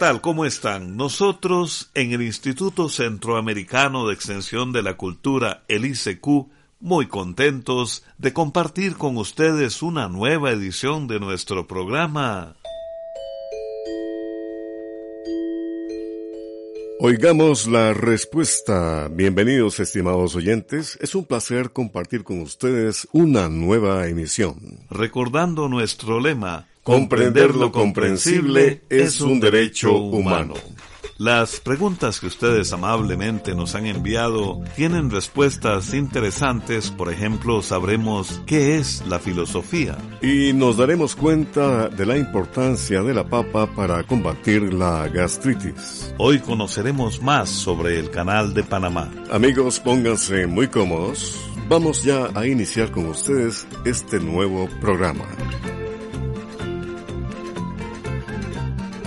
¿Qué tal? ¿Cómo están? Nosotros en el Instituto Centroamericano de Extensión de la Cultura, el ICQ, muy contentos de compartir con ustedes una nueva edición de nuestro programa. Oigamos la respuesta. Bienvenidos estimados oyentes. Es un placer compartir con ustedes una nueva emisión. Recordando nuestro lema, comprender lo comprensible es un derecho humano. Las preguntas que ustedes amablemente nos han enviado tienen respuestas interesantes, por ejemplo, sabremos qué es la filosofía. Y nos daremos cuenta de la importancia de la papa para combatir la gastritis. Hoy conoceremos más sobre el canal de Panamá. Amigos, pónganse muy cómodos. Vamos ya a iniciar con ustedes este nuevo programa.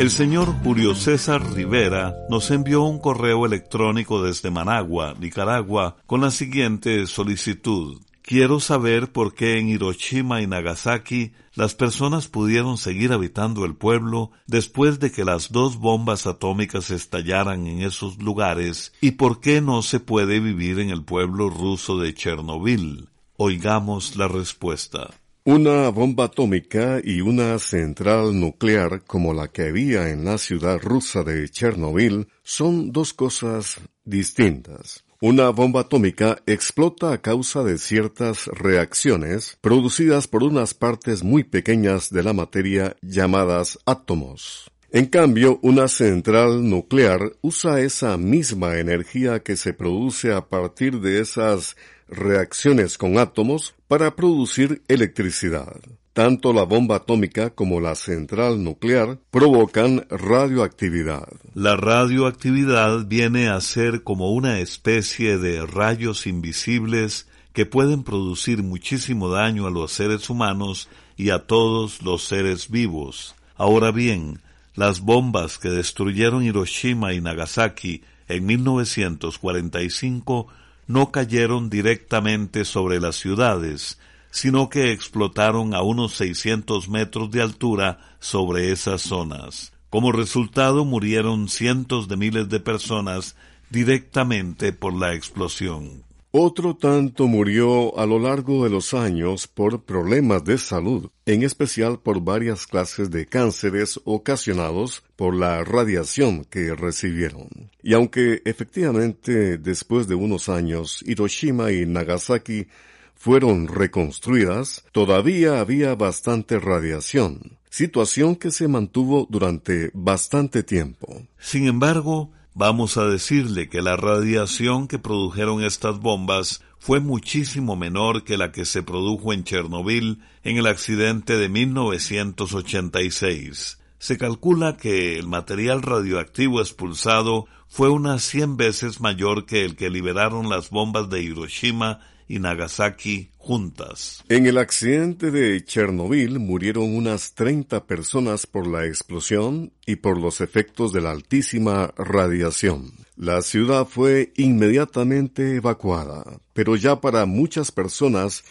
El señor Julio César Rivera nos envió un correo electrónico desde Managua, Nicaragua, con la siguiente solicitud. Quiero saber por qué en Hiroshima y Nagasaki las personas pudieron seguir habitando el pueblo después de que las dos bombas atómicas estallaran en esos lugares y por qué no se puede vivir en el pueblo ruso de Chernobyl. Oigamos la respuesta. Una bomba atómica y una central nuclear como la que había en la ciudad rusa de Chernobyl son dos cosas distintas. Una bomba atómica explota a causa de ciertas reacciones producidas por unas partes muy pequeñas de la materia llamadas átomos. En cambio, una central nuclear usa esa misma energía que se produce a partir de esas reacciones con átomos para producir electricidad. Tanto la bomba atómica como la central nuclear provocan radioactividad. La radioactividad viene a ser como una especie de rayos invisibles que pueden producir muchísimo daño a los seres humanos y a todos los seres vivos. Ahora bien, las bombas que destruyeron Hiroshima y Nagasaki en 1945 no cayeron directamente sobre las ciudades, sino que explotaron a unos 600 metros de altura sobre esas zonas. Como resultado murieron cientos de miles de personas directamente por la explosión. Otro tanto murió a lo largo de los años por problemas de salud, en especial por varias clases de cánceres ocasionados por la radiación que recibieron. Y aunque efectivamente después de unos años Hiroshima y Nagasaki fueron reconstruidas, todavía había bastante radiación, situación que se mantuvo durante bastante tiempo. Sin embargo, Vamos a decirle que la radiación que produjeron estas bombas fue muchísimo menor que la que se produjo en Chernobyl en el accidente de 1986. Se calcula que el material radioactivo expulsado fue unas 100 veces mayor que el que liberaron las bombas de Hiroshima y Nagasaki juntas. En el accidente de Chernobyl murieron unas 30 personas por la explosión y por los efectos de la altísima radiación. La ciudad fue inmediatamente evacuada, pero ya para muchas personas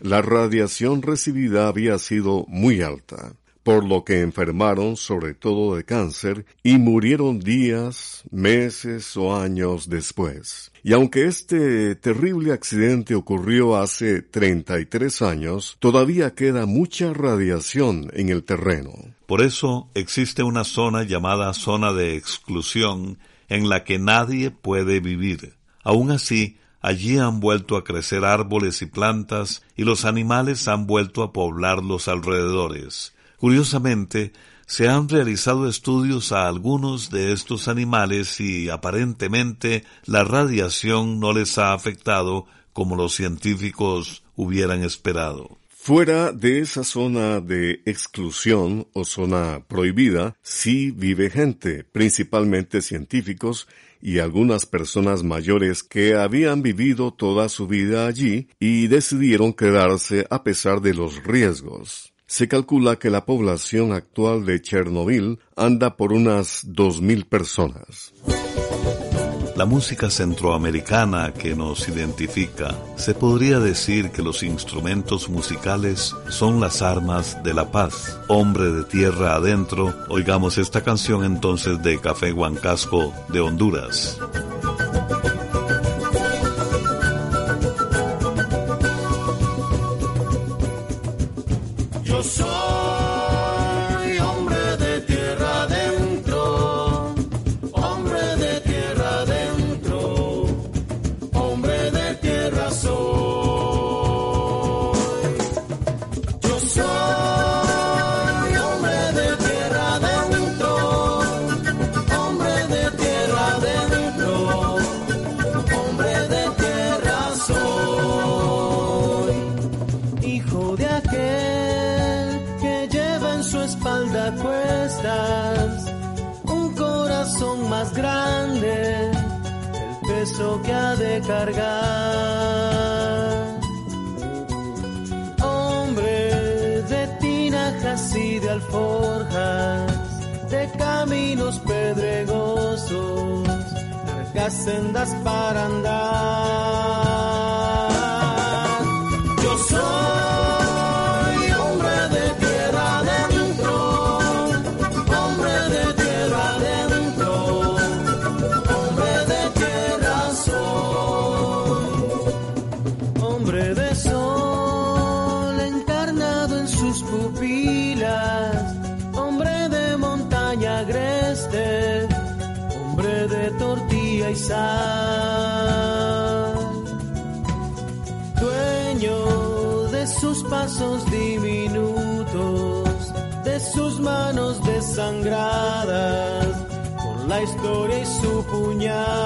la radiación recibida había sido muy alta por lo que enfermaron sobre todo de cáncer y murieron días, meses o años después. Y aunque este terrible accidente ocurrió hace 33 años, todavía queda mucha radiación en el terreno. Por eso existe una zona llamada zona de exclusión en la que nadie puede vivir. Aún así, allí han vuelto a crecer árboles y plantas y los animales han vuelto a poblar los alrededores. Curiosamente, se han realizado estudios a algunos de estos animales y aparentemente la radiación no les ha afectado como los científicos hubieran esperado. Fuera de esa zona de exclusión o zona prohibida, sí vive gente, principalmente científicos y algunas personas mayores que habían vivido toda su vida allí y decidieron quedarse a pesar de los riesgos. Se calcula que la población actual de Chernobyl anda por unas 2.000 personas. la música centroamericana que nos identifica. Se podría decir que los instrumentos musicales son las armas de la paz. Hombre de tierra adentro, oigamos esta canción entonces de Café Huancasco de Honduras. Que ha de cargar. Hombre de tinajas y de alforjas, de caminos pedregosos, largas sendas para andar. Dueño de sus pasos diminutos, de sus manos desangradas, con la historia y su puñal.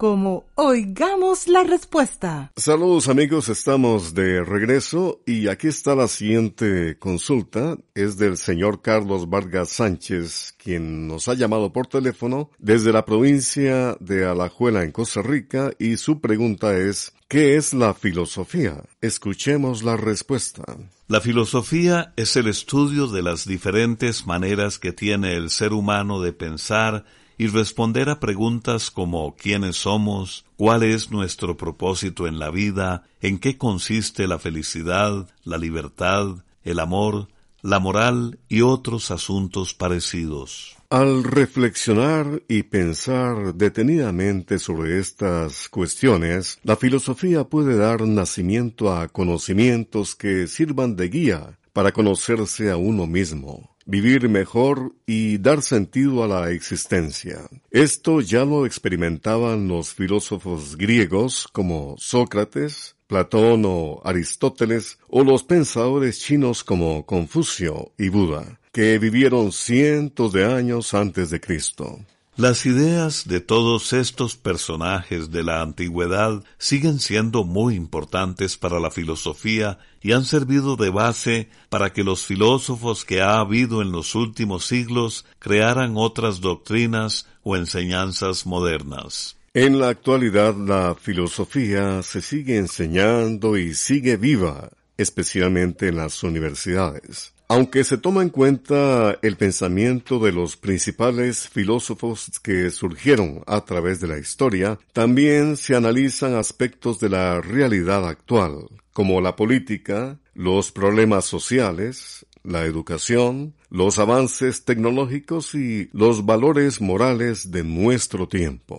como Oigamos la Respuesta. Saludos amigos, estamos de regreso y aquí está la siguiente consulta. Es del señor Carlos Vargas Sánchez, quien nos ha llamado por teléfono desde la provincia de Alajuela en Costa Rica y su pregunta es ¿Qué es la filosofía? Escuchemos la respuesta. La filosofía es el estudio de las diferentes maneras que tiene el ser humano de pensar y responder a preguntas como quiénes somos, cuál es nuestro propósito en la vida, en qué consiste la felicidad, la libertad, el amor, la moral y otros asuntos parecidos. Al reflexionar y pensar detenidamente sobre estas cuestiones, la filosofía puede dar nacimiento a conocimientos que sirvan de guía para conocerse a uno mismo vivir mejor y dar sentido a la existencia. Esto ya lo experimentaban los filósofos griegos como Sócrates, Platón o Aristóteles, o los pensadores chinos como Confucio y Buda, que vivieron cientos de años antes de Cristo. Las ideas de todos estos personajes de la antigüedad siguen siendo muy importantes para la filosofía y han servido de base para que los filósofos que ha habido en los últimos siglos crearan otras doctrinas o enseñanzas modernas. En la actualidad la filosofía se sigue enseñando y sigue viva, especialmente en las universidades. Aunque se toma en cuenta el pensamiento de los principales filósofos que surgieron a través de la historia, también se analizan aspectos de la realidad actual, como la política, los problemas sociales, la educación, los avances tecnológicos y los valores morales de nuestro tiempo.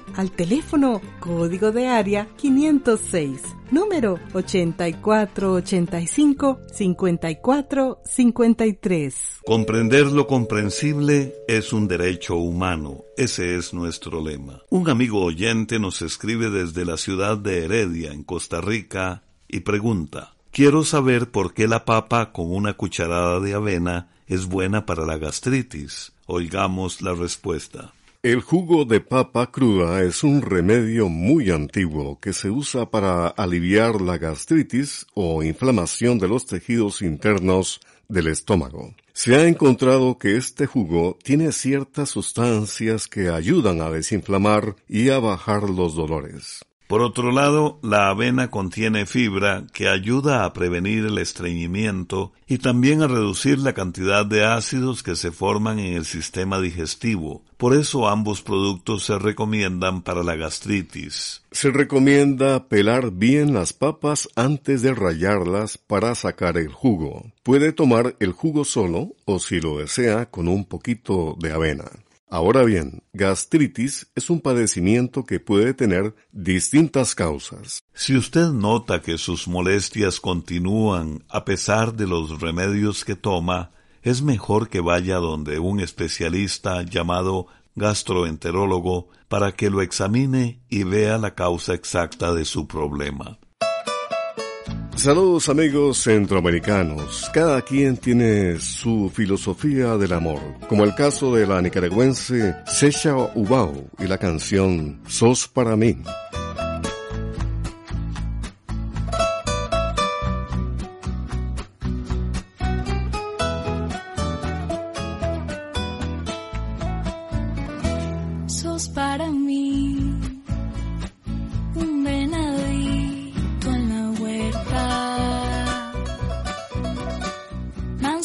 al teléfono código de área 506, número 8485-5453. Comprender lo comprensible es un derecho humano. Ese es nuestro lema. Un amigo oyente nos escribe desde la ciudad de Heredia, en Costa Rica, y pregunta, quiero saber por qué la papa con una cucharada de avena es buena para la gastritis. Oigamos la respuesta. El jugo de papa cruda es un remedio muy antiguo que se usa para aliviar la gastritis o inflamación de los tejidos internos del estómago. Se ha encontrado que este jugo tiene ciertas sustancias que ayudan a desinflamar y a bajar los dolores. Por otro lado, la avena contiene fibra que ayuda a prevenir el estreñimiento y también a reducir la cantidad de ácidos que se forman en el sistema digestivo. Por eso ambos productos se recomiendan para la gastritis. Se recomienda pelar bien las papas antes de rallarlas para sacar el jugo. Puede tomar el jugo solo o si lo desea con un poquito de avena. Ahora bien, gastritis es un padecimiento que puede tener distintas causas. Si usted nota que sus molestias continúan a pesar de los remedios que toma, es mejor que vaya donde un especialista llamado gastroenterólogo para que lo examine y vea la causa exacta de su problema. Saludos amigos centroamericanos. Cada quien tiene su filosofía del amor, como el caso de la nicaragüense Secha Ubao y la canción Sos para mí.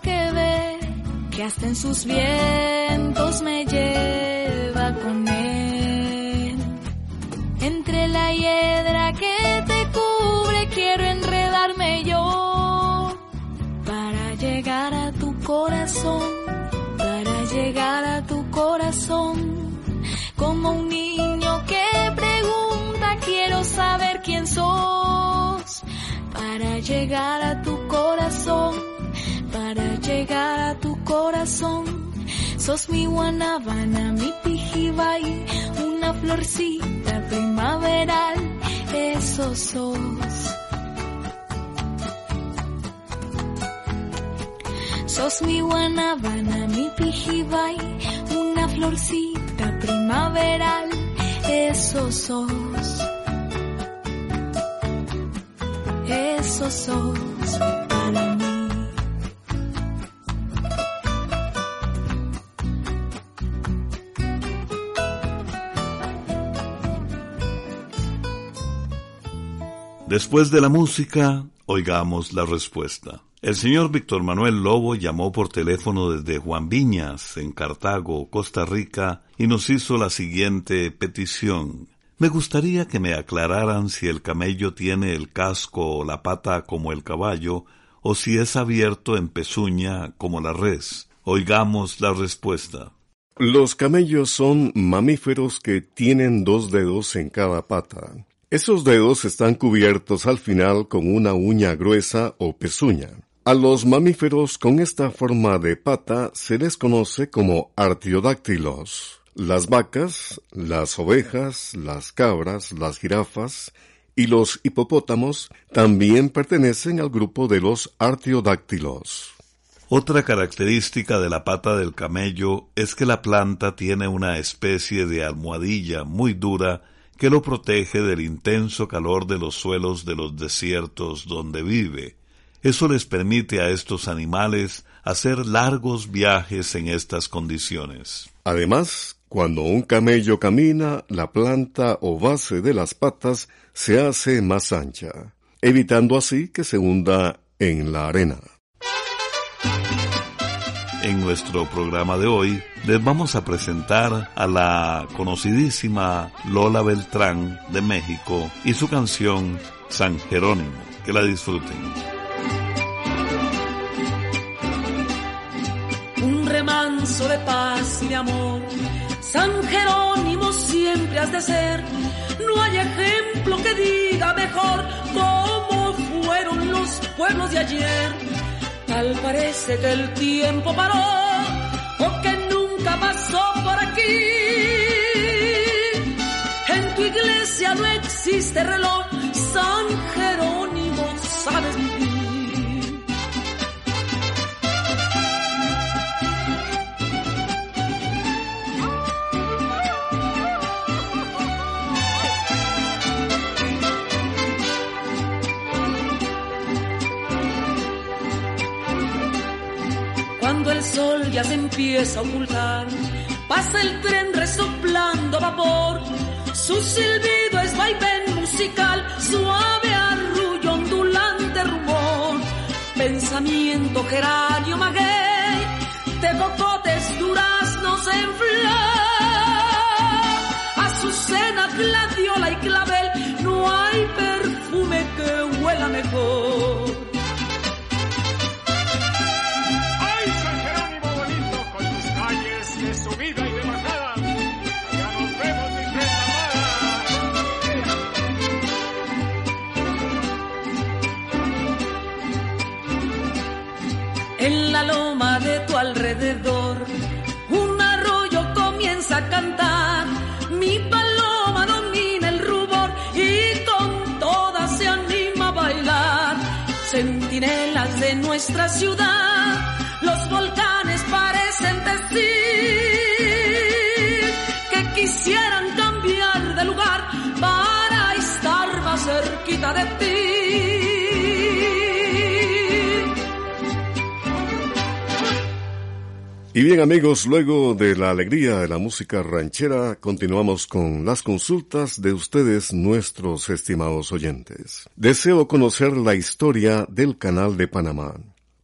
que ve, que hasta en sus vientos me lleva con él. Entre la hiedra que te cubre quiero enredarme yo. Para llegar a corazón, para llegar a tu corazón, como un niño que pregunta, quiero saber quién sos, para llegar a tu corazón, para llegar a tu corazón. Sos mi guanabana, mi pijibay, una florcita primaveral, eso sos. Sos mi guanabana, mi pijibay, una florcita primaveral, eso sos. Eso sos Después de la música, oigamos la respuesta. El señor Víctor Manuel Lobo llamó por teléfono desde Juan Viñas, en Cartago, Costa Rica, y nos hizo la siguiente petición. Me gustaría que me aclararan si el camello tiene el casco o la pata como el caballo, o si es abierto en pezuña como la res. Oigamos la respuesta. Los camellos son mamíferos que tienen dos dedos en cada pata. Esos dedos están cubiertos al final con una uña gruesa o pezuña. A los mamíferos con esta forma de pata se les conoce como artiodáctilos. Las vacas, las ovejas, las cabras, las jirafas y los hipopótamos también pertenecen al grupo de los artiodáctilos. Otra característica de la pata del camello es que la planta tiene una especie de almohadilla muy dura que lo protege del intenso calor de los suelos de los desiertos donde vive. Eso les permite a estos animales hacer largos viajes en estas condiciones. Además, cuando un camello camina, la planta o base de las patas se hace más ancha, evitando así que se hunda en la arena. En nuestro programa de hoy les vamos a presentar a la conocidísima Lola Beltrán de México y su canción San Jerónimo. Que la disfruten. Un remanso de paz y de amor San Jerónimo siempre has de ser. No hay ejemplo que diga mejor cómo fueron los pueblos de ayer. Tal parece que el tiempo paró o que nunca pasó por aquí. En tu iglesia no existe reloj, empieza a ocultar. Pasa el tren resoplando vapor. Su silbido es vaivén musical, suave arrullo, ondulante rumor. Pensamiento geranio alrededor, un arroyo comienza a cantar. Mi paloma domina el rubor y con todas se anima a bailar. Centinelas de nuestra ciudad, los volcanes parecen decir que quisieran cambiar de lugar para estar más cerquita de ti. Y bien amigos, luego de la alegría de la música ranchera, continuamos con las consultas de ustedes, nuestros estimados oyentes. Deseo conocer la historia del Canal de Panamá.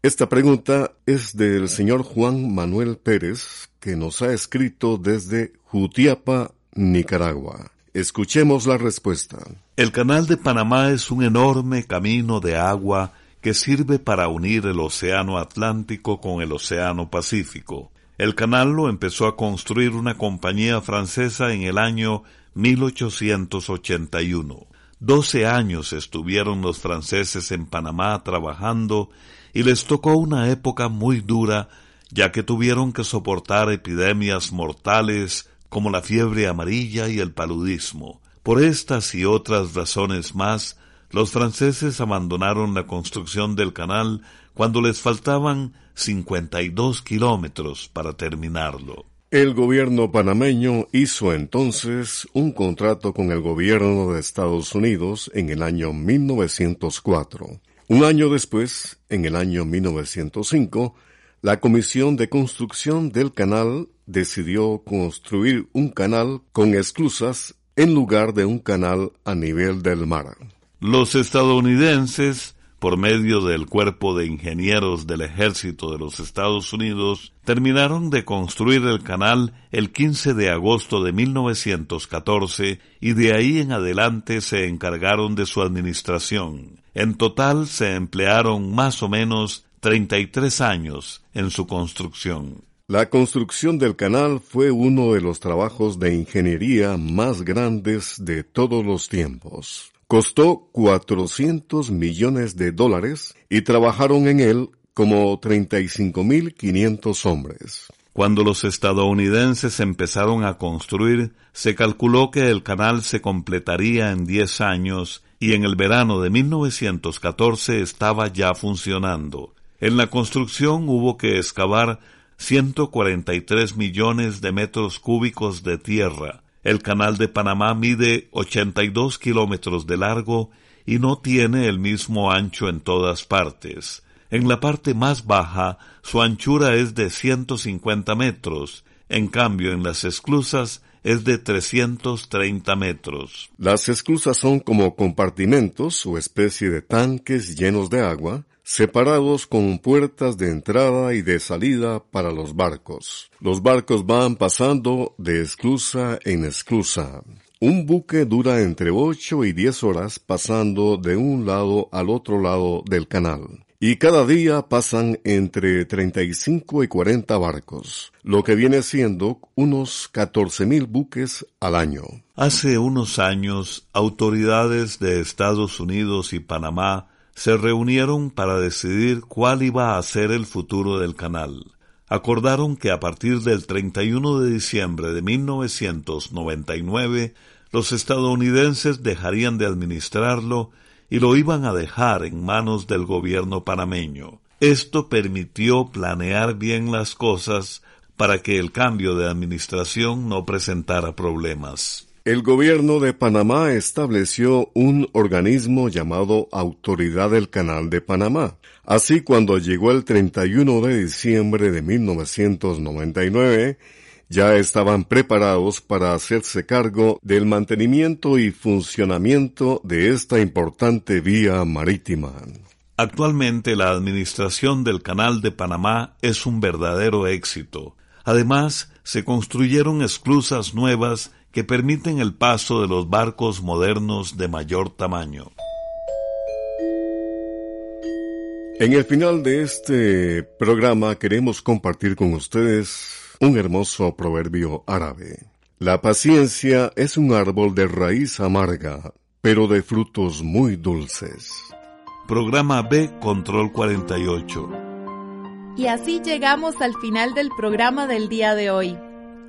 Esta pregunta es del señor Juan Manuel Pérez, que nos ha escrito desde Jutiapa, Nicaragua. Escuchemos la respuesta. El Canal de Panamá es un enorme camino de agua que sirve para unir el Océano Atlántico con el Océano Pacífico. El canal lo empezó a construir una compañía francesa en el año 1881. Doce años estuvieron los franceses en Panamá trabajando y les tocó una época muy dura ya que tuvieron que soportar epidemias mortales como la fiebre amarilla y el paludismo. Por estas y otras razones más, los franceses abandonaron la construcción del canal cuando les faltaban 52 kilómetros para terminarlo. El gobierno panameño hizo entonces un contrato con el gobierno de Estados Unidos en el año 1904. Un año después, en el año 1905, la Comisión de Construcción del Canal decidió construir un canal con esclusas en lugar de un canal a nivel del mar. Los estadounidenses por medio del Cuerpo de Ingenieros del Ejército de los Estados Unidos, terminaron de construir el canal el 15 de agosto de 1914 y de ahí en adelante se encargaron de su administración. En total se emplearon más o menos 33 años en su construcción. La construcción del canal fue uno de los trabajos de ingeniería más grandes de todos los tiempos. Costó 400 millones de dólares y trabajaron en él como 35.500 hombres. Cuando los estadounidenses empezaron a construir, se calculó que el canal se completaría en 10 años y en el verano de 1914 estaba ya funcionando. En la construcción hubo que excavar 143 millones de metros cúbicos de tierra, el canal de Panamá mide 82 kilómetros de largo y no tiene el mismo ancho en todas partes. En la parte más baja, su anchura es de 150 metros, en cambio en las esclusas es de 330 metros. Las esclusas son como compartimentos o especie de tanques llenos de agua, separados con puertas de entrada y de salida para los barcos. Los barcos van pasando de esclusa en esclusa. Un buque dura entre ocho y diez horas pasando de un lado al otro lado del canal. Y cada día pasan entre 35 y 40 barcos, lo que viene siendo unos 14 mil buques al año. Hace unos años, autoridades de Estados Unidos y Panamá se reunieron para decidir cuál iba a ser el futuro del canal. Acordaron que a partir del 31 de diciembre de 1999 los estadounidenses dejarían de administrarlo y lo iban a dejar en manos del gobierno panameño. Esto permitió planear bien las cosas para que el cambio de administración no presentara problemas. El gobierno de Panamá estableció un organismo llamado Autoridad del Canal de Panamá. Así, cuando llegó el 31 de diciembre de 1999, ya estaban preparados para hacerse cargo del mantenimiento y funcionamiento de esta importante vía marítima. Actualmente la administración del Canal de Panamá es un verdadero éxito. Además, se construyeron esclusas nuevas que permiten el paso de los barcos modernos de mayor tamaño. En el final de este programa queremos compartir con ustedes un hermoso proverbio árabe. La paciencia es un árbol de raíz amarga, pero de frutos muy dulces. Programa B Control 48. Y así llegamos al final del programa del día de hoy.